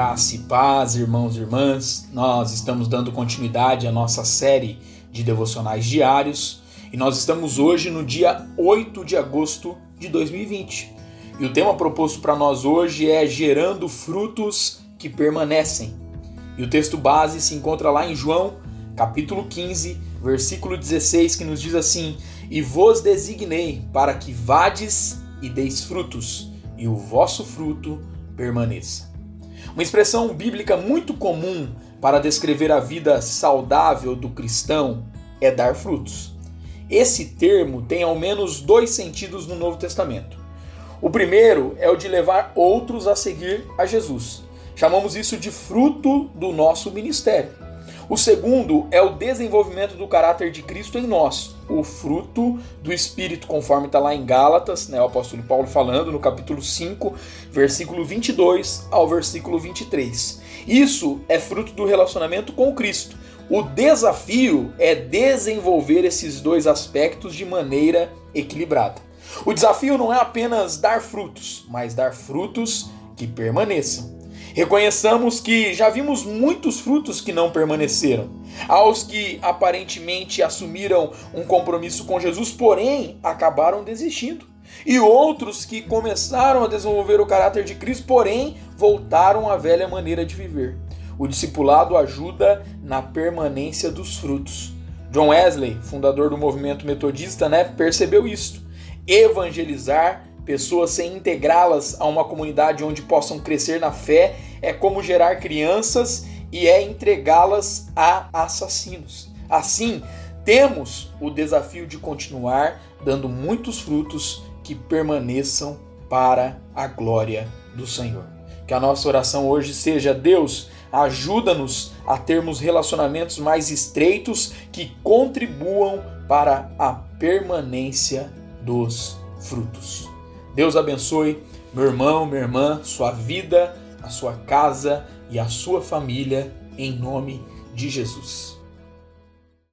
Graça e paz, irmãos e irmãs. Nós estamos dando continuidade à nossa série de devocionais diários e nós estamos hoje no dia 8 de agosto de 2020. E o tema proposto para nós hoje é gerando frutos que permanecem. E o texto base se encontra lá em João, capítulo 15, versículo 16, que nos diz assim: "E vos designei para que vades e deis frutos, e o vosso fruto permaneça." Uma expressão bíblica muito comum para descrever a vida saudável do cristão é dar frutos. Esse termo tem ao menos dois sentidos no Novo Testamento. O primeiro é o de levar outros a seguir a Jesus. Chamamos isso de fruto do nosso ministério. O segundo é o desenvolvimento do caráter de Cristo em nós, o fruto do Espírito, conforme está lá em Gálatas, né, o apóstolo Paulo falando no capítulo 5, versículo 22 ao versículo 23. Isso é fruto do relacionamento com Cristo. O desafio é desenvolver esses dois aspectos de maneira equilibrada. O desafio não é apenas dar frutos, mas dar frutos que permaneçam. Reconheçamos que já vimos muitos frutos que não permaneceram. Aos que aparentemente assumiram um compromisso com Jesus, porém acabaram desistindo. E outros que começaram a desenvolver o caráter de Cristo, porém voltaram à velha maneira de viver. O discipulado ajuda na permanência dos frutos. John Wesley, fundador do movimento metodista, né, percebeu isto. Evangelizar pessoas sem integrá-las a uma comunidade onde possam crescer na fé é como gerar crianças e é entregá-las a assassinos. Assim, temos o desafio de continuar dando muitos frutos que permaneçam para a glória do Senhor. Que a nossa oração hoje seja: Deus, ajuda-nos a termos relacionamentos mais estreitos que contribuam para a permanência dos frutos. Deus abençoe meu irmão, minha irmã, sua vida, a sua casa e a sua família, em nome de Jesus.